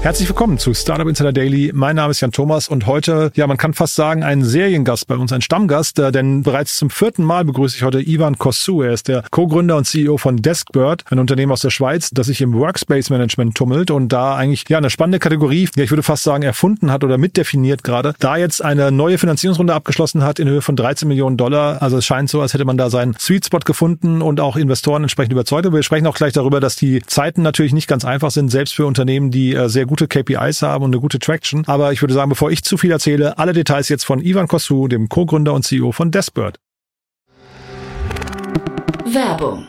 Herzlich willkommen zu Startup Insider Daily. Mein Name ist Jan Thomas und heute, ja, man kann fast sagen, ein Seriengast bei uns, ein Stammgast, äh, denn bereits zum vierten Mal begrüße ich heute Ivan Kossu. Er ist der Co-Gründer und CEO von Deskbird, ein Unternehmen aus der Schweiz, das sich im Workspace Management tummelt und da eigentlich, ja, eine spannende Kategorie, ja, ich würde fast sagen, erfunden hat oder mitdefiniert gerade, da jetzt eine neue Finanzierungsrunde abgeschlossen hat in Höhe von 13 Millionen Dollar. Also es scheint so, als hätte man da seinen Sweet Spot gefunden und auch Investoren entsprechend überzeugt. Aber wir sprechen auch gleich darüber, dass die Zeiten natürlich nicht ganz einfach sind, selbst für Unternehmen, die äh, sehr gute KPIs haben und eine gute Traction. Aber ich würde sagen, bevor ich zu viel erzähle, alle Details jetzt von Ivan Kosu, dem Co-Gründer und CEO von Deskbird. Werbung.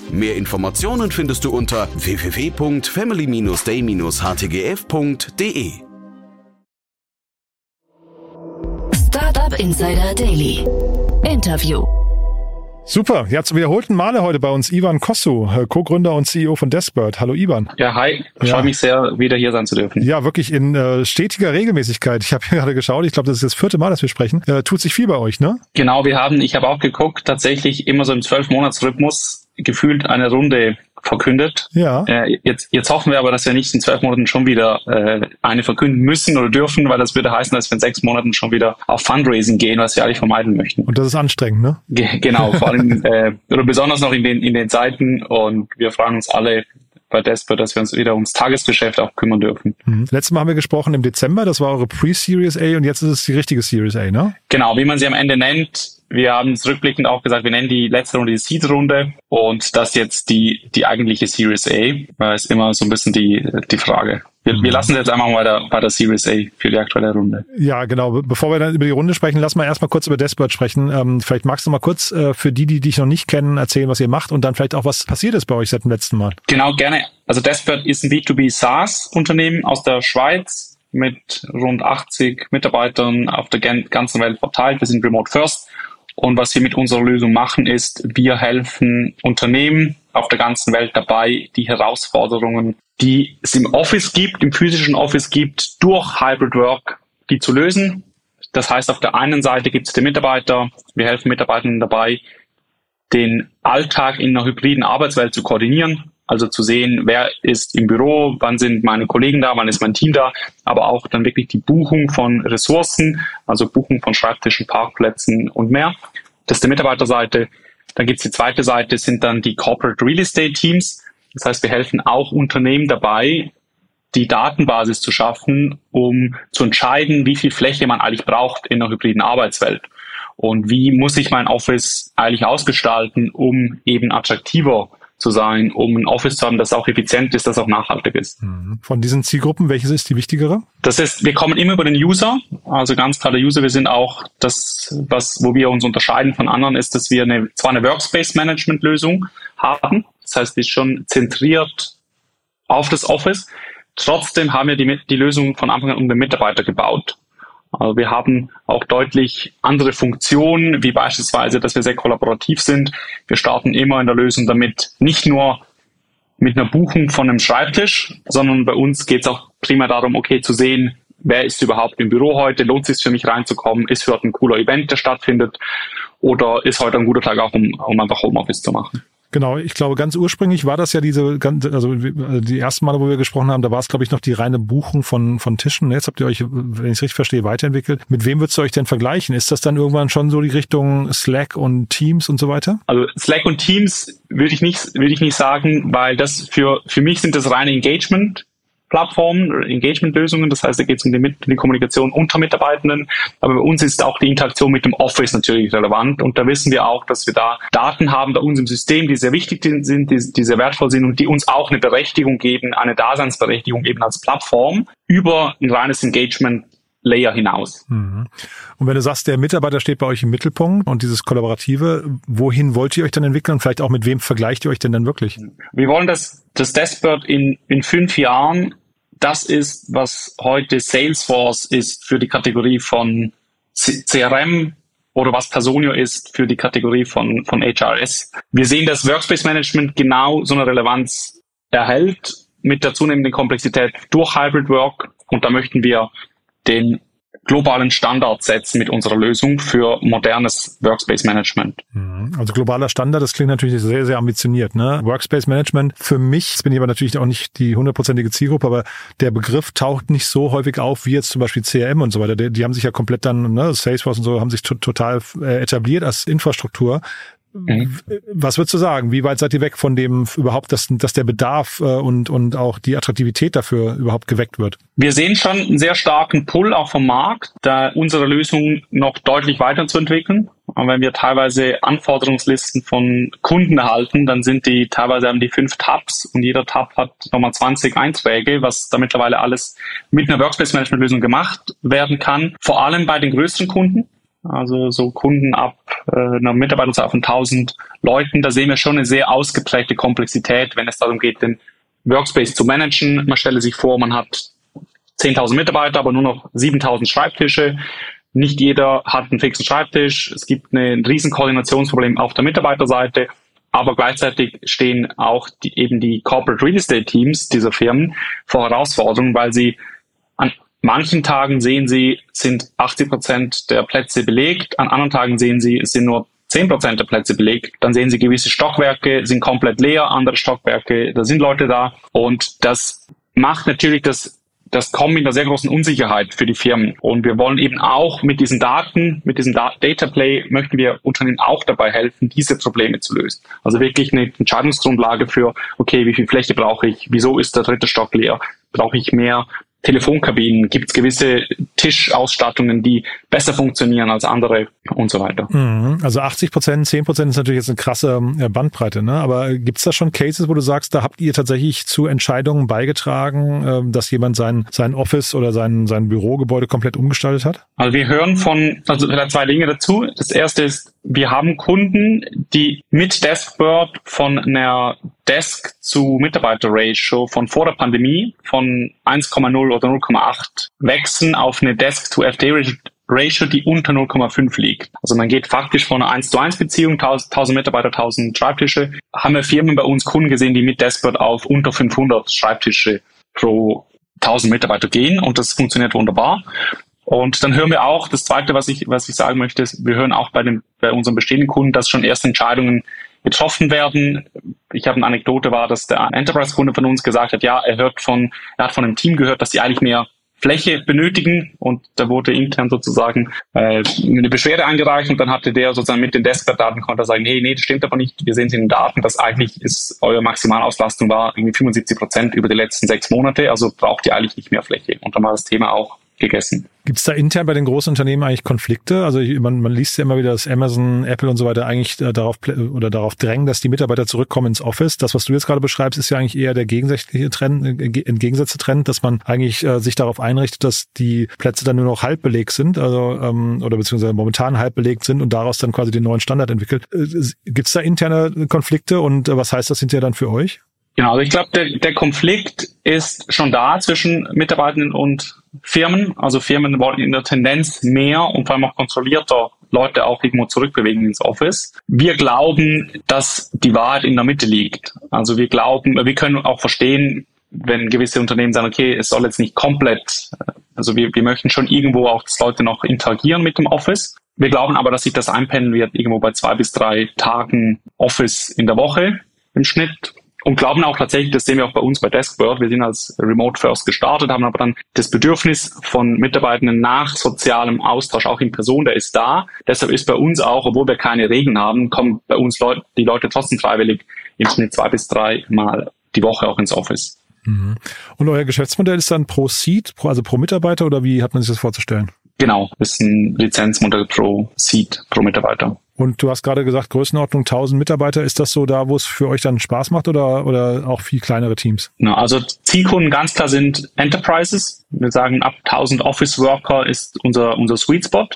Mehr Informationen findest du unter www.family-day-htgf startup.de. Startup Insider Daily. Interview. Super, ja, zum wiederholten Male heute bei uns Ivan Kossu, äh, Co-Gründer und CEO von Deskbird. Hallo Ivan. Ja, hi. Ich Ja. freue mich sehr, wieder hier sein zu dürfen. Ja, wirklich in äh, stetiger Regelmäßigkeit. Ich habe gerade geschaut, ich glaube, das ist das vierte Mal, dass wir sprechen. Äh, tut sich viel bei euch, ne? Genau, wir haben, ich habe auch geguckt, tatsächlich immer so im Zwölf-Monats-Rhythmus gefühlt eine Runde verkündet. Ja. Äh, jetzt, jetzt hoffen wir aber, dass wir nicht in zwölf Monaten schon wieder äh, eine verkünden müssen oder dürfen, weil das würde heißen, dass wir in sechs Monaten schon wieder auf Fundraising gehen, was wir eigentlich vermeiden möchten. Und das ist anstrengend, ne? Ge genau, vor allem äh, oder besonders noch in den in den Zeiten und wir freuen uns alle bei Desper, dass wir uns wieder ums Tagesgeschäft auch kümmern dürfen. Mhm. Letztes Mal haben wir gesprochen im Dezember, das war eure Pre-Series A und jetzt ist es die richtige Series A, ne? Genau, wie man sie am Ende nennt. Wir haben es rückblickend auch gesagt, wir nennen die letzte Runde die Seed-Runde und das jetzt die, die eigentliche Series A, äh, ist immer so ein bisschen die, die Frage. Wir, wir lassen es jetzt einfach mal bei der, bei der Series A für die aktuelle Runde. Ja, genau. Be- Bevor wir dann über die Runde sprechen, lass mal erstmal kurz über Deskbird sprechen. Ähm, vielleicht magst du mal kurz äh, für die, die dich noch nicht kennen, erzählen, was ihr macht und dann vielleicht auch, was passiert ist bei euch seit dem letzten Mal. Genau, gerne. Also Deskbird ist ein B2B SaaS-Unternehmen aus der Schweiz mit rund 80 Mitarbeitern auf der gan- ganzen Welt verteilt. Wir sind Remote First. Und was wir mit unserer Lösung machen, ist, wir helfen Unternehmen auf der ganzen Welt dabei, die Herausforderungen, die es im Office gibt, im physischen Office gibt, durch Hybrid Work, die zu lösen. Das heißt, auf der einen Seite gibt es die Mitarbeiter, wir helfen Mitarbeitern dabei, den Alltag in einer hybriden Arbeitswelt zu koordinieren. Also zu sehen, wer ist im Büro, wann sind meine Kollegen da, wann ist mein Team da, aber auch dann wirklich die Buchung von Ressourcen, also Buchung von Schreibtischen, Parkplätzen und mehr. Das ist die Mitarbeiterseite. Dann gibt's die zweite Seite, sind dann die Corporate Real Estate Teams. Das heißt, wir helfen auch Unternehmen dabei, die Datenbasis zu schaffen, um zu entscheiden, wie viel Fläche man eigentlich braucht in einer hybriden Arbeitswelt. Und wie muss ich mein Office eigentlich ausgestalten, um eben attraktiver zu sein, um ein Office zu haben, das auch effizient ist, das auch nachhaltig ist. Von diesen Zielgruppen, welches ist die wichtigere? Das ist, wir kommen immer über den User, also ganz klar der User. Wir sind auch das, was, wo wir uns unterscheiden von anderen, ist, dass wir eine, zwar eine Workspace-Management-Lösung haben. Das heißt, die ist schon zentriert auf das Office. Trotzdem haben wir die, die Lösung von Anfang an um den Mitarbeiter gebaut. Also wir haben auch deutlich andere Funktionen, wie beispielsweise, dass wir sehr kollaborativ sind. Wir starten immer in der Lösung damit nicht nur mit einer Buchung von einem Schreibtisch, sondern bei uns geht es auch primär darum, okay, zu sehen, wer ist überhaupt im Büro heute, lohnt es sich für mich reinzukommen, ist heute ein cooler Event, der stattfindet, oder ist heute ein guter Tag auch, um, um einfach Homeoffice zu machen. Genau, ich glaube, ganz ursprünglich war das ja diese, also die ersten Male, wo wir gesprochen haben, da war es, glaube ich, noch die reine Buchung von, von Tischen. Jetzt habt ihr euch, wenn ich es richtig verstehe, weiterentwickelt. Mit wem würdest du euch denn vergleichen? Ist das dann irgendwann schon so die Richtung Slack und Teams und so weiter? Also Slack und Teams würde ich nicht, würde ich nicht sagen, weil das für, für mich sind das reine Engagement Plattformen, Engagement-Lösungen. Das heißt, da geht es um die, die, Kommunikation unter Mitarbeitenden. Aber bei uns ist auch die Interaktion mit dem Office natürlich relevant. Und da wissen wir auch, dass wir da Daten haben bei uns im System, die sehr wichtig sind, die, die sehr wertvoll sind und die uns auch eine Berechtigung geben, eine Daseinsberechtigung eben als Plattform über ein reines Engagement Layer hinaus. Mhm. Und wenn du sagst, der Mitarbeiter steht bei euch im Mittelpunkt und dieses Kollaborative, wohin wollt ihr euch dann entwickeln und vielleicht auch mit wem vergleicht ihr euch denn dann wirklich? Wir wollen, dass das Dashboard in, in fünf Jahren das ist, was heute Salesforce ist für die Kategorie von CRM oder was Personio ist für die Kategorie von, von HRS. Wir sehen, dass Workspace Management genau so eine Relevanz erhält mit der zunehmenden Komplexität durch Hybrid Work und da möchten wir den globalen Standard setzen mit unserer Lösung für modernes Workspace Management. Mhm. Also globaler Standard, das klingt natürlich sehr, sehr ambitioniert. Ne? Workspace Management, für mich, das bin ich aber natürlich auch nicht die hundertprozentige Zielgruppe, aber der Begriff taucht nicht so häufig auf wie jetzt zum Beispiel CRM und so weiter. Die, die haben sich ja komplett dann, ne, Salesforce und so, haben sich total äh, etabliert als Infrastruktur. Mhm. Was würdest du sagen? Wie weit seid ihr weg von dem überhaupt, dass, dass der Bedarf äh, und, und auch die Attraktivität dafür überhaupt geweckt wird? Wir sehen schon einen sehr starken Pull auch vom Markt, da unsere Lösung noch deutlich weiterzuentwickeln. Und wenn wir teilweise Anforderungslisten von Kunden erhalten, dann sind die teilweise haben die fünf Tabs und jeder Tab hat nochmal 20 Einträge, was da mittlerweile alles mit einer Workspace Management Lösung gemacht werden kann. Vor allem bei den größeren Kunden also so Kunden ab äh, einer Mitarbeiterzahl von 1000 Leuten. Da sehen wir schon eine sehr ausgeprägte Komplexität, wenn es darum geht, den Workspace zu managen. Man stelle sich vor, man hat 10.000 Mitarbeiter, aber nur noch 7.000 Schreibtische. Nicht jeder hat einen fixen Schreibtisch. Es gibt ein riesen Koordinationsproblem auf der Mitarbeiterseite. Aber gleichzeitig stehen auch die, eben die Corporate Real Estate Teams dieser Firmen vor Herausforderungen, weil sie manchen Tagen sehen Sie, sind 80 Prozent der Plätze belegt, an anderen Tagen sehen Sie, es sind nur 10 Prozent der Plätze belegt. Dann sehen Sie, gewisse Stockwerke sind komplett leer, andere Stockwerke, da sind Leute da. Und das macht natürlich das das kommt mit einer sehr großen Unsicherheit für die Firmen. Und wir wollen eben auch mit diesen Daten, mit diesem Data Play, möchten wir Unternehmen auch dabei helfen, diese Probleme zu lösen. Also wirklich eine Entscheidungsgrundlage für, okay, wie viel Fläche brauche ich? Wieso ist der dritte Stock leer? Brauche ich mehr Telefonkabinen, gibt es gewisse Tischausstattungen, die besser funktionieren als andere und so weiter. Mhm. Also 80 Prozent, 10 Prozent ist natürlich jetzt eine krasse Bandbreite, ne? Aber gibt es da schon Cases, wo du sagst, da habt ihr tatsächlich zu Entscheidungen beigetragen, ähm, dass jemand sein, sein Office oder sein, sein Bürogebäude komplett umgestaltet hat? Also wir hören von, also zwei Dinge dazu. Das erste ist, wir haben Kunden, die mit Deskbird von einer Desk zu Mitarbeiter-Ratio von vor der Pandemie von 1,0 oder 0,8 wechseln auf eine Desk to FD-Ratio, die unter 0,5 liegt. Also man geht faktisch von einer 1 zu 1 Beziehung, 1000 Mitarbeiter, 1000 Schreibtische. Haben wir Firmen bei uns Kunden gesehen, die mit Deskbird auf unter 500 Schreibtische pro 1000 Mitarbeiter gehen und das funktioniert wunderbar. Und dann hören wir auch, das Zweite, was ich, was ich sagen möchte, ist, wir hören auch bei, den, bei unseren bestehenden Kunden, dass schon erste Entscheidungen getroffen werden. Ich habe eine Anekdote war, dass der Enterprise-Kunde von uns gesagt hat, ja, er hört von, er hat von einem Team gehört, dass sie eigentlich mehr Fläche benötigen und da wurde intern sozusagen äh, eine Beschwerde eingereicht und dann hatte der sozusagen mit den Desktop-Daten konnte sagen, hey, nee, das stimmt aber nicht. Wir sehen es in den Daten, dass eigentlich ist eure Maximalauslastung war irgendwie 75 Prozent über die letzten sechs Monate, also braucht ihr eigentlich nicht mehr Fläche. Und dann war das Thema auch gegessen. Gibt es da intern bei den großen Unternehmen eigentlich Konflikte? Also man, man liest ja immer wieder, dass Amazon, Apple und so weiter eigentlich äh, darauf oder darauf drängen, dass die Mitarbeiter zurückkommen ins Office. Das, was du jetzt gerade beschreibst, ist ja eigentlich eher der gegensätzliche Trend, äh, entgegengesetzte Trend, dass man eigentlich äh, sich darauf einrichtet, dass die Plätze dann nur noch halb belegt sind, also ähm, oder beziehungsweise momentan halb belegt sind und daraus dann quasi den neuen Standard entwickelt. Äh, Gibt es da interne Konflikte und äh, was heißt das hinterher dann für euch? Genau, also ich glaube, der, der Konflikt ist schon da zwischen Mitarbeitenden und Firmen. Also Firmen wollen in der Tendenz mehr und vor allem auch kontrollierter Leute auch irgendwo zurückbewegen ins Office. Wir glauben, dass die Wahrheit in der Mitte liegt. Also wir glauben, wir können auch verstehen, wenn gewisse Unternehmen sagen, okay, es soll jetzt nicht komplett, also wir, wir möchten schon irgendwo auch, dass Leute noch interagieren mit dem Office. Wir glauben aber, dass sich das einpendeln wird irgendwo bei zwei bis drei Tagen Office in der Woche im Schnitt und glauben auch tatsächlich, das sehen wir auch bei uns bei Deskbird, wir sind als Remote First gestartet, haben aber dann das Bedürfnis von Mitarbeitenden nach sozialem Austausch auch in Person, der ist da. Deshalb ist bei uns auch, obwohl wir keine Regeln haben, kommen bei uns Leute, die Leute trotzdem freiwillig im Schnitt zwei bis drei Mal die Woche auch ins Office. Mhm. Und euer Geschäftsmodell ist dann pro Seat, also pro Mitarbeiter oder wie hat man sich das vorzustellen? Genau, ist ein Lizenzmodell pro Seat, pro Mitarbeiter. Und du hast gerade gesagt, Größenordnung 1000 Mitarbeiter. Ist das so da, wo es für euch dann Spaß macht oder, oder auch viel kleinere Teams? Ja, also Zielkunden ganz klar sind Enterprises. Wir sagen, ab 1000 Office Worker ist unser, unser Sweet Spot.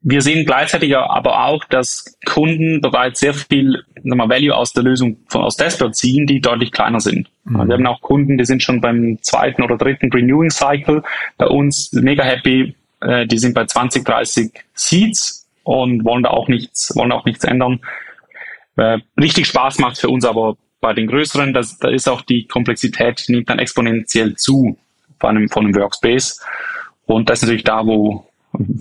Wir sehen gleichzeitig aber auch, dass Kunden bereits sehr viel mal, Value aus der Lösung von, aus Dashboard ziehen, die deutlich kleiner sind. Mhm. Wir haben auch Kunden, die sind schon beim zweiten oder dritten Renewing Cycle bei uns mega happy. Äh, die sind bei 20, 30 Seats und wollen da auch nichts, wollen auch nichts ändern. Äh, richtig Spaß macht für uns aber bei den größeren, das, da ist auch die Komplexität, die nimmt dann exponentiell zu von einem, von einem Workspace. Und das ist natürlich da, wo,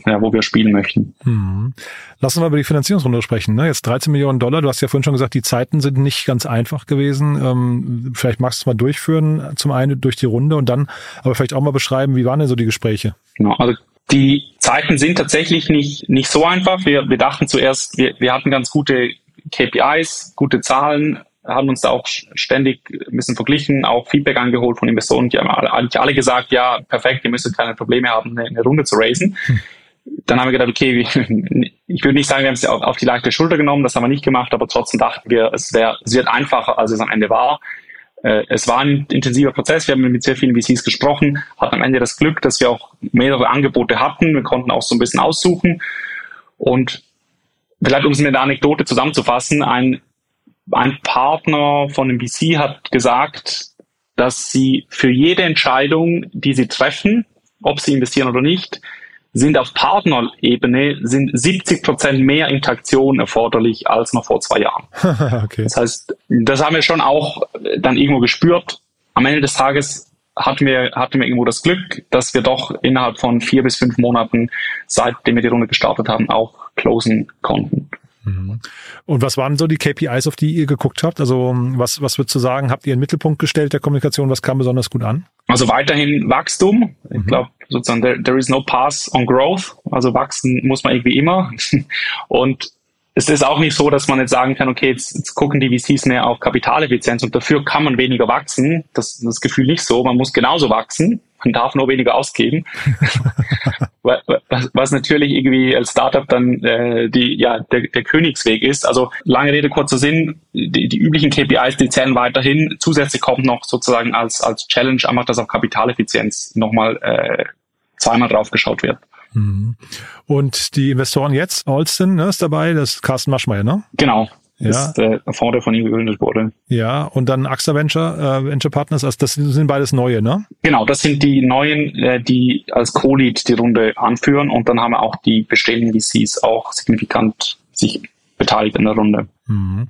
ja, wo wir spielen möchten. Hm. Lass uns mal über die Finanzierungsrunde sprechen. Ne? Jetzt 13 Millionen Dollar. Du hast ja vorhin schon gesagt, die Zeiten sind nicht ganz einfach gewesen. Ähm, vielleicht magst du es mal durchführen. Zum einen durch die Runde und dann aber vielleicht auch mal beschreiben, wie waren denn so die Gespräche? Genau, also die Zeiten sind tatsächlich nicht, nicht so einfach. Wir, wir dachten zuerst, wir, wir hatten ganz gute KPIs, gute Zahlen, haben uns da auch ständig ein bisschen verglichen, auch Feedback angeholt von Investoren. Die haben eigentlich alle gesagt, ja, perfekt, ihr müsstet keine Probleme haben, eine, eine Runde zu raisen. Hm. Dann haben wir gedacht, okay, ich würde nicht sagen, wir haben es auf, auf die leichte Schulter genommen, das haben wir nicht gemacht, aber trotzdem dachten wir, es, wär, es wird einfacher, als es am Ende war. Äh, es war ein intensiver Prozess. Wir haben mit sehr vielen VCs gesprochen, hatten am Ende das Glück, dass wir auch mehrere Angebote hatten. Wir konnten auch so ein bisschen aussuchen. Und vielleicht, um es mit einer Anekdote zusammenzufassen, ein, ein Partner von dem VC hat gesagt, dass sie für jede Entscheidung, die sie treffen, ob sie investieren oder nicht, sind auf Partnerebene sind 70 Prozent mehr Interaktion erforderlich als noch vor zwei Jahren. okay. Das heißt, das haben wir schon auch dann irgendwo gespürt. Am Ende des Tages hatten wir, hatten wir irgendwo das Glück, dass wir doch innerhalb von vier bis fünf Monaten, seitdem wir die Runde gestartet haben, auch closen konnten. Mhm. Und was waren so die KPIs, auf die ihr geguckt habt? Also was, was würdest du sagen, habt ihr in den Mittelpunkt gestellt der Kommunikation? Was kam besonders gut an? Also weiterhin Wachstum. Ich mhm. glaube sozusagen, there, there is no path on growth. Also wachsen muss man irgendwie immer. Und es ist auch nicht so, dass man jetzt sagen kann, okay, jetzt, jetzt gucken die VCs mehr auf Kapitaleffizienz und dafür kann man weniger wachsen. Das, das Gefühl nicht so. Man muss genauso wachsen. Man darf nur weniger ausgeben. was, was natürlich irgendwie als Startup dann äh, die, ja, der, der Königsweg ist. Also lange Rede, kurzer Sinn, die, die üblichen KPIs, die zählen weiterhin. Zusätzlich kommt noch sozusagen als, als Challenge einfach, dass auf Kapitaleffizienz nochmal äh, zweimal drauf geschaut wird. Mhm. Und die Investoren jetzt, Alston ne, ist dabei, das ist Carsten Maschmeyer, ne? Genau. Ja. ist der Fonds, der von ihm gegründet wurde. Ja, und dann AXA Venture, äh, Venture Partners, also das sind beides neue, ne? Genau, das sind die neuen, äh, die als Co-Lead die Runde anführen und dann haben wir auch die bestehenden VCs auch signifikant sich beteiligt in der Runde. Mhm.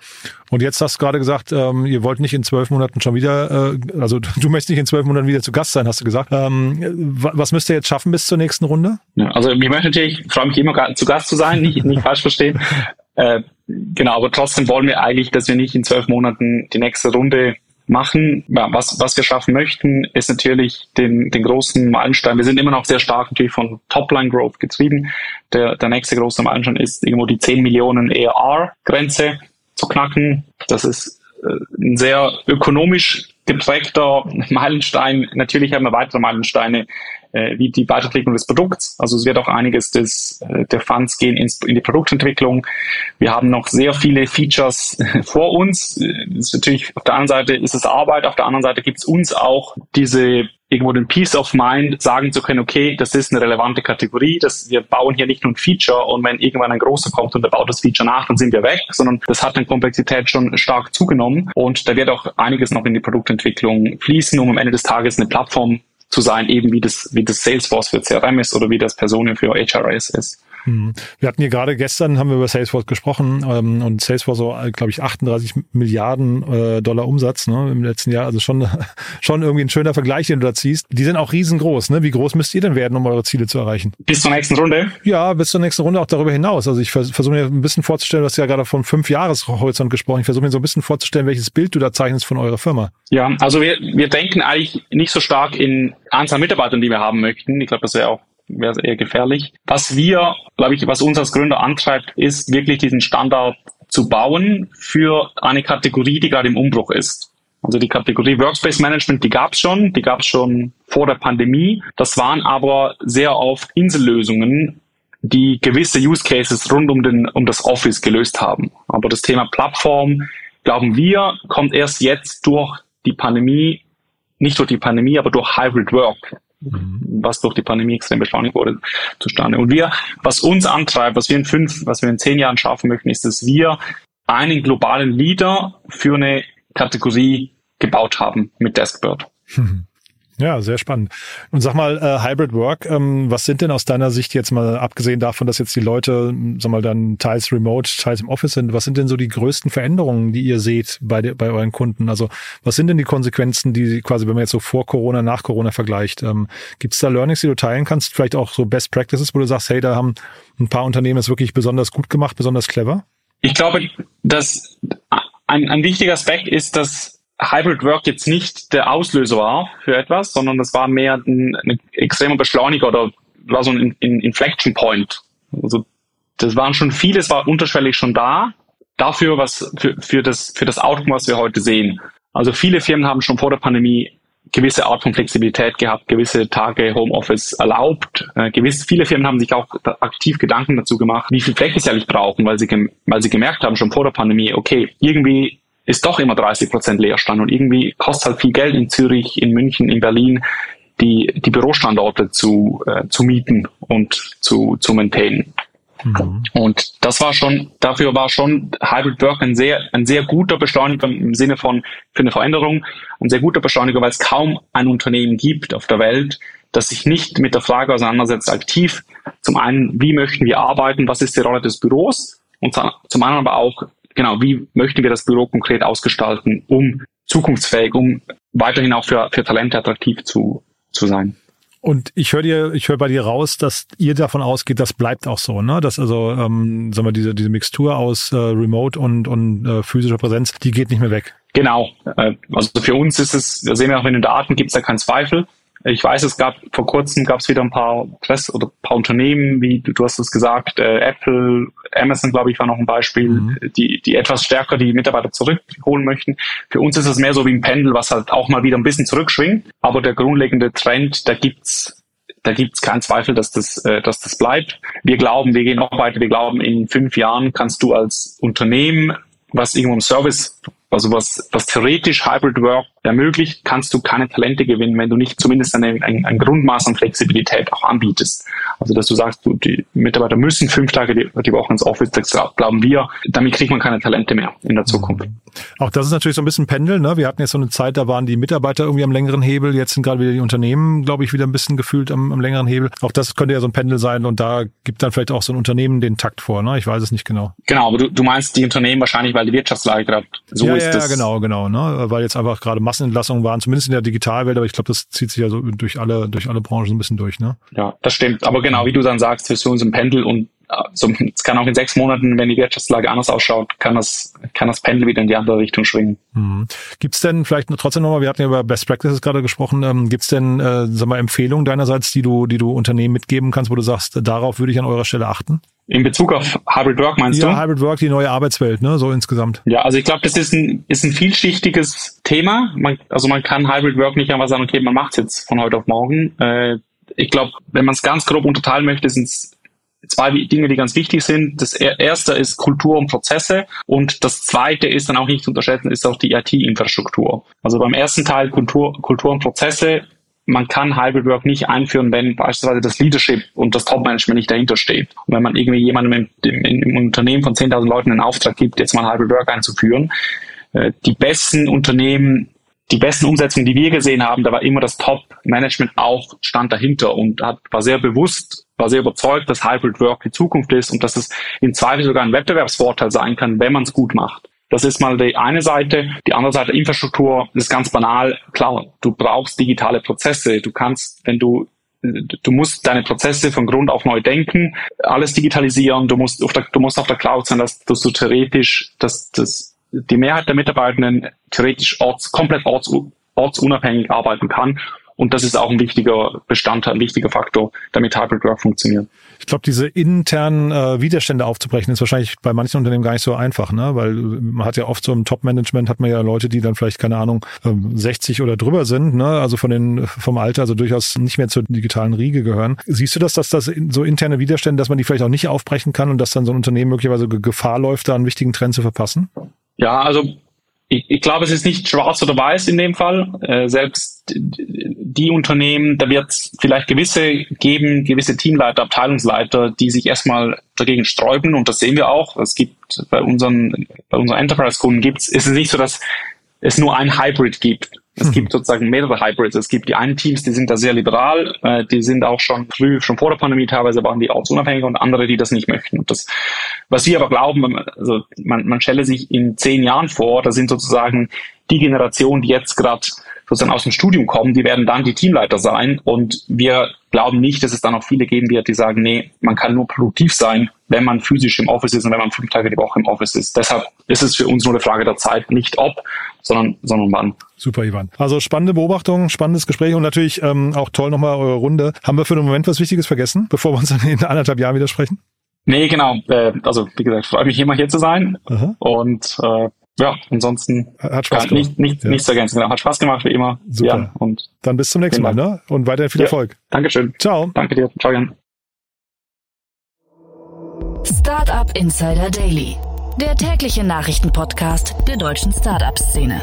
Und jetzt hast du gerade gesagt, ähm, ihr wollt nicht in zwölf Monaten schon wieder, äh, also du möchtest nicht in zwölf Monaten wieder zu Gast sein, hast du gesagt. Ähm, was müsst ihr jetzt schaffen bis zur nächsten Runde? Ja, also ich möchte natürlich, ich freue mich immer zu Gast zu sein, nicht, nicht falsch verstehen. Äh, genau, aber trotzdem wollen wir eigentlich, dass wir nicht in zwölf Monaten die nächste Runde machen. Ja, was, was wir schaffen möchten, ist natürlich den, den großen Meilenstein. Wir sind immer noch sehr stark natürlich von Topline-Growth getrieben. Der, der nächste große Meilenstein ist irgendwo die 10 Millionen ERR-Grenze zu knacken. Das ist äh, ein sehr ökonomisch geprägter Meilenstein. Natürlich haben wir weitere Meilensteine äh, wie die Weiterentwicklung des Produkts. Also es wird auch einiges des, äh, der Funds gehen ins, in die Produktentwicklung. Wir haben noch sehr viele Features vor uns. Das ist natürlich auf der einen Seite ist es Arbeit, auf der anderen Seite gibt es uns auch diese irgendwo den Peace of Mind sagen zu können, okay, das ist eine relevante Kategorie, dass wir bauen hier nicht nur ein Feature und wenn irgendwann ein großer kommt und der baut das Feature nach, dann sind wir weg, sondern das hat an Komplexität schon stark zugenommen und da wird auch einiges noch in die Produktentwicklung fließen, um am Ende des Tages eine Plattform zu sein, eben wie das, wie das Salesforce für CRM ist oder wie das Personen für HRS ist. Hm. Wir hatten hier gerade gestern, haben wir über Salesforce gesprochen ähm, und Salesforce so, glaube ich, 38 Milliarden äh, Dollar Umsatz ne, im letzten Jahr. Also schon, schon irgendwie ein schöner Vergleich, den du da ziehst. Die sind auch riesengroß. Ne? Wie groß müsst ihr denn werden, um eure Ziele zu erreichen? Bis zur nächsten Runde? Ja, bis zur nächsten Runde auch darüber hinaus. Also ich vers versuche mir ein bisschen vorzustellen, du hast ja gerade von fünf Jahreshorizont gesprochen. Ich versuche mir so ein bisschen vorzustellen, welches Bild du da zeichnest von eurer Firma. Ja, also wir, wir denken eigentlich nicht so stark in Anzahl Mitarbeitern, die wir haben möchten. Ich glaube, das wäre auch wäre eher gefährlich. Was wir, glaube ich, was uns als Gründer antreibt, ist wirklich diesen Standard zu bauen für eine Kategorie, die gerade im Umbruch ist. Also die Kategorie Workspace Management, die gab es schon, die gab es schon vor der Pandemie. Das waren aber sehr oft Insellösungen, die gewisse Use Cases rund um, den, um das Office gelöst haben. Aber das Thema Plattform, glauben wir, kommt erst jetzt durch die Pandemie, nicht durch die Pandemie, aber durch Hybrid Work, mhm. was durch die Pandemie extrem beschleunigt wurde, zustande. Und wir, was uns antreibt, was wir in fünf, was wir in zehn Jahren schaffen möchten, ist, dass wir einen globalen Leader für eine Kategorie gebaut haben mit Deskbird. Ja, sehr spannend. Und sag mal, äh, Hybrid Work, ähm, was sind denn aus deiner Sicht jetzt mal, abgesehen davon, dass jetzt die Leute, sag mal, dann teils remote, teils im Office sind, was sind denn so die größten Veränderungen, die ihr seht bei, de, bei euren Kunden? Also was sind denn die Konsequenzen, die quasi, wenn man jetzt so vor Corona, nach Corona vergleicht? Ähm, Gibt es da Learnings, die du teilen kannst? Vielleicht auch so Best Practices, wo du sagst, hey, da haben ein paar Unternehmen es wirklich besonders gut gemacht, besonders clever? Ich glaube, dass ein, ein wichtiger Aspekt ist, dass Hybrid Work jetzt nicht der Auslöser war für etwas, sondern das war mehr ein, ein extremer Beschleuniger oder war so ein, ein Inflection Point. Also das waren schon viele, es war unterschwellig schon da, dafür was für, für das für das Outcome, was wir heute sehen. Also viele Firmen haben schon vor der Pandemie gewisse Art von Flexibilität gehabt, gewisse Tage Homeoffice erlaubt. Äh, gewiss, viele Firmen haben sich auch aktiv Gedanken dazu gemacht, wie viel Fläche sie eigentlich brauchen, weil sie, weil sie gemerkt haben schon vor der Pandemie, okay, irgendwie ist doch immer 30 Prozent Leerstand und irgendwie kostet halt viel Geld in Zürich, in München, in Berlin, die, die Bürostandorte zu, äh, zu mieten und zu, zu maintainen. Mhm. Und das war schon, dafür war schon Hybrid Work ein sehr, ein sehr guter Beschleuniger im Sinne von für eine Veränderung, ein sehr guter Beschleuniger, weil es kaum ein Unternehmen gibt auf der Welt, das sich nicht mit der Frage auseinandersetzt, aktiv zum einen, wie möchten wir arbeiten, was ist die Rolle des Büros und zum anderen aber auch, genau, wie möchten wir das Büro konkret ausgestalten, um zukunftsfähig, um weiterhin auch für, für Talente attraktiv zu, zu sein. Und ich höre dir, ich höre bei dir raus, dass ihr davon ausgeht, das bleibt auch so, ne? Dass also, ähm, sagen wir, diese, diese Mixtur aus äh, Remote und, und äh, physischer Präsenz, die geht nicht mehr weg. Genau. Äh, also für uns ist es, da sehen wir auch in den Daten, gibt es da keinen Zweifel. Ich weiß, es gab vor kurzem gab es wieder ein paar Press oder ein paar Unternehmen, wie du, du hast es gesagt, äh, Apple, Amazon, glaube ich, war noch ein Beispiel, mhm. die, die etwas stärker die Mitarbeiter zurückholen möchten. Für uns ist es mehr so wie ein Pendel, was halt auch mal wieder ein bisschen zurückschwingt. Aber der grundlegende Trend, da gibt's da gibt's keinen Zweifel, dass das, äh, dass das bleibt. Wir glauben, wir gehen noch weiter. Wir glauben, in fünf Jahren kannst du als Unternehmen, was irgendwo im Service also was, was theoretisch Hybrid Work ermöglicht, kannst du keine Talente gewinnen, wenn du nicht zumindest eine, ein, ein Grundmaß an Flexibilität auch anbietest. Also dass du sagst, du, die Mitarbeiter müssen fünf Tage die, die Woche ins Office, das glauben wir, damit kriegt man keine Talente mehr in der Zukunft. Auch das ist natürlich so ein bisschen Pendel. Ne? Wir hatten jetzt so eine Zeit, da waren die Mitarbeiter irgendwie am längeren Hebel, jetzt sind gerade wieder die Unternehmen, glaube ich, wieder ein bisschen gefühlt am, am längeren Hebel. Auch das könnte ja so ein Pendel sein und da gibt dann vielleicht auch so ein Unternehmen den Takt vor. Ne? Ich weiß es nicht genau. Genau, aber du, du meinst die Unternehmen wahrscheinlich, weil die Wirtschaftslage gerade so ja, ist. Ja, ja, genau, genau. Ne? Weil jetzt einfach gerade Massenentlassungen waren, zumindest in der Digitalwelt, aber ich glaube, das zieht sich ja so durch alle, durch alle Branchen ein bisschen durch. Ne? Ja, das stimmt. Aber genau, wie du dann sagst, für so ein Pendel und also es kann auch in sechs Monaten, wenn die Wirtschaftslage anders ausschaut, kann das, kann das Pendel wieder in die andere Richtung schwingen. Mhm. Gibt es denn vielleicht trotzdem nochmal, wir hatten ja über Best Practices gerade gesprochen, ähm, gibt es denn äh, sag mal, Empfehlungen deinerseits, die du, die du Unternehmen mitgeben kannst, wo du sagst, darauf würde ich an eurer Stelle achten? In Bezug auf Hybrid Work meinst ja, du? Ja, Hybrid Work, die neue Arbeitswelt, ne, so insgesamt. Ja, also ich glaube, das ist ein, ist ein vielschichtiges Thema. Man, also man kann Hybrid Work nicht einfach sagen, okay, man macht es jetzt von heute auf morgen. Äh, ich glaube, wenn man es ganz grob unterteilen möchte, sind es zwei Dinge, die ganz wichtig sind. Das erste ist Kultur und Prozesse und das zweite ist dann auch nicht zu unterschätzen, ist auch die IT-Infrastruktur. Also beim ersten Teil Kultur, Kultur und Prozesse man kann Hybrid Work nicht einführen, wenn beispielsweise das Leadership und das Top-Management nicht dahinter steht. Und wenn man irgendwie jemandem im, im, im Unternehmen von 10.000 Leuten einen Auftrag gibt, jetzt mal Hybrid Work einzuführen, äh, die besten Unternehmen die besten Umsetzungen, die wir gesehen haben, da war immer das Top-Management auch stand dahinter und hat, war sehr bewusst, war sehr überzeugt, dass Hybrid Work die Zukunft ist und dass es im Zweifel sogar ein Wettbewerbsvorteil sein kann, wenn man es gut macht. Das ist mal die eine Seite. Die andere Seite Infrastruktur ist ganz banal. Klar, du brauchst digitale Prozesse. Du kannst, wenn du du musst deine Prozesse von Grund auf neu denken, alles digitalisieren, du musst auf der, du musst auf der Cloud sein, dass, dass du theoretisch, dass, dass die Mehrheit der Mitarbeitenden theoretisch orts, komplett orts, ortsunabhängig arbeiten kann. Und das ist auch ein wichtiger Bestandteil, ein wichtiger Faktor, damit Hybrid Work funktioniert. Ich glaube, diese internen äh, Widerstände aufzubrechen, ist wahrscheinlich bei manchen Unternehmen gar nicht so einfach, ne? Weil man hat ja oft so im Top-Management hat man ja Leute, die dann vielleicht, keine Ahnung, 60 ähm, oder drüber sind, ne? Also von den, vom Alter, also durchaus nicht mehr zur digitalen Riege gehören. Siehst du das, dass das so interne Widerstände, dass man die vielleicht auch nicht aufbrechen kann und dass dann so ein Unternehmen möglicherweise Gefahr läuft, da einen wichtigen Trend zu verpassen? Ja, also ich, ich glaube, es ist nicht schwarz oder weiß in dem Fall. Äh, selbst die Unternehmen, da wird es vielleicht gewisse geben, gewisse Teamleiter, Abteilungsleiter, die sich erstmal dagegen sträuben und das sehen wir auch. Es gibt bei unseren, bei unseren Enterprise-Kunden gibt es, ist es nicht so, dass es nur ein Hybrid gibt. Es gibt sozusagen mehrere Hybrids. Es gibt die einen Teams, die sind da sehr liberal, äh, die sind auch schon früh, schon vor der Pandemie teilweise waren die ortsunabhängig und andere, die das nicht möchten. Und das, was wir aber glauben, also man, man stelle sich in zehn Jahren vor, da sind sozusagen die Generation, die jetzt gerade sozusagen aus dem Studium kommen, die werden dann die Teamleiter sein. Und wir glauben nicht, dass es dann auch viele geben wird, die sagen, nee, man kann nur produktiv sein, wenn man physisch im Office ist und wenn man fünf Tage die Woche im Office ist. Deshalb ist es für uns nur eine Frage der Zeit, nicht ob, sondern, sondern wann. Super, Ivan. Also spannende Beobachtung, spannendes Gespräch und natürlich ähm, auch toll nochmal eure Runde. Haben wir für den Moment was Wichtiges vergessen, bevor wir uns dann in anderthalb Jahren wieder sprechen? Nee, genau. Äh, also wie gesagt, freue mich immer hier zu sein. Aha. Und äh, ja, ansonsten hat Spaß gemacht. Nicht, nicht, ja. nichts ergänzen. Genau. Hat Spaß gemacht, wie immer. Super. Ja, und Dann bis zum nächsten Mal, ne? Und weiterhin viel ja. Erfolg. Dankeschön. Ciao. Danke dir. Ciao, Jan. Startup Insider Daily. Der tägliche Nachrichtenpodcast der deutschen Startup-Szene.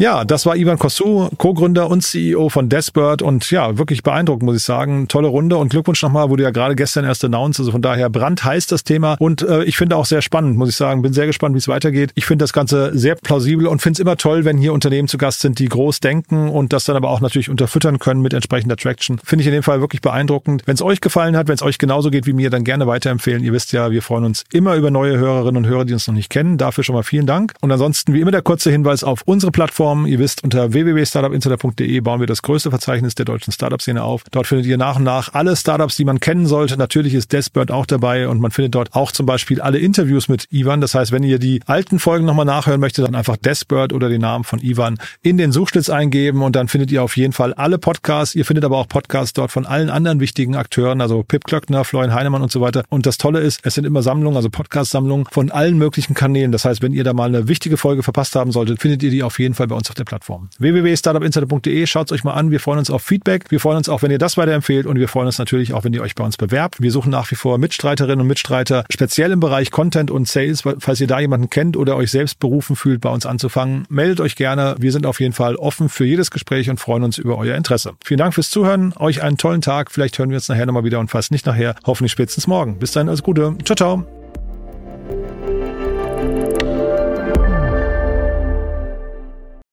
Ja, das war Ivan Kossou, Co-Gründer und CEO von Desbird und ja, wirklich beeindruckend, muss ich sagen. Tolle Runde und Glückwunsch nochmal, wurde ja gerade gestern erst announced, also von daher brandheiß das Thema und äh, ich finde auch sehr spannend, muss ich sagen. Bin sehr gespannt, wie es weitergeht. Ich finde das Ganze sehr plausibel und finde es immer toll, wenn hier Unternehmen zu Gast sind, die groß denken und das dann aber auch natürlich unterfüttern können mit entsprechender Traction. Finde ich in dem Fall wirklich beeindruckend. Wenn es euch gefallen hat, wenn es euch genauso geht wie mir, dann gerne weiterempfehlen. Ihr wisst ja, wir freuen uns immer über neue Hörerinnen und Hörer, die uns noch nicht kennen. Dafür schon mal vielen Dank. Und ansonsten wie immer der kurze Hinweis auf unsere Plattform Plattformen. Ihr wisst, unter www.startupinsider.de bauen wir das größte Verzeichnis der deutschen Startup-Szene auf. Dort findet ihr nach und nach alle Startups, die man kennen sollte. Natürlich ist Desbird auch dabei und man findet dort auch zum Beispiel alle Interviews mit Ivan. Das heißt, wenn ihr die alten Folgen nochmal nachhören möchtet, dann einfach Desbird oder den Namen von Ivan in den Suchschlitz eingeben und dann findet ihr auf jeden Fall alle Podcasts. Ihr findet aber auch Podcasts dort von allen anderen wichtigen Akteuren, also Pip Klöckner, Florian Heinemann und so weiter. Und das Tolle ist, es sind immer Sammlungen, also Podcast-Sammlungen von allen möglichen Kanälen. Das heißt, wenn ihr da mal eine wichtige Folge verpasst haben solltet, findet ihr die auf jeden Fall bei uns auf der Plattform. Www.startupinsider.de, schaut euch mal an. Wir freuen uns auf Feedback. Wir freuen uns auch, wenn ihr das weiterempfehlt und wir freuen uns natürlich auch, wenn ihr euch bei uns bewerbt. Wir suchen nach wie vor Mitstreiterinnen und Mitstreiter, speziell im Bereich Content und Sales. Falls ihr da jemanden kennt oder euch selbst berufen fühlt, bei uns anzufangen, meldet euch gerne. Wir sind auf jeden Fall offen für jedes Gespräch und freuen uns über euer Interesse. Vielen Dank fürs Zuhören. Euch einen tollen Tag. Vielleicht hören wir uns nachher nochmal wieder und falls nicht nachher, hoffentlich spätestens morgen. Bis dahin, alles Gute. Ciao, ciao.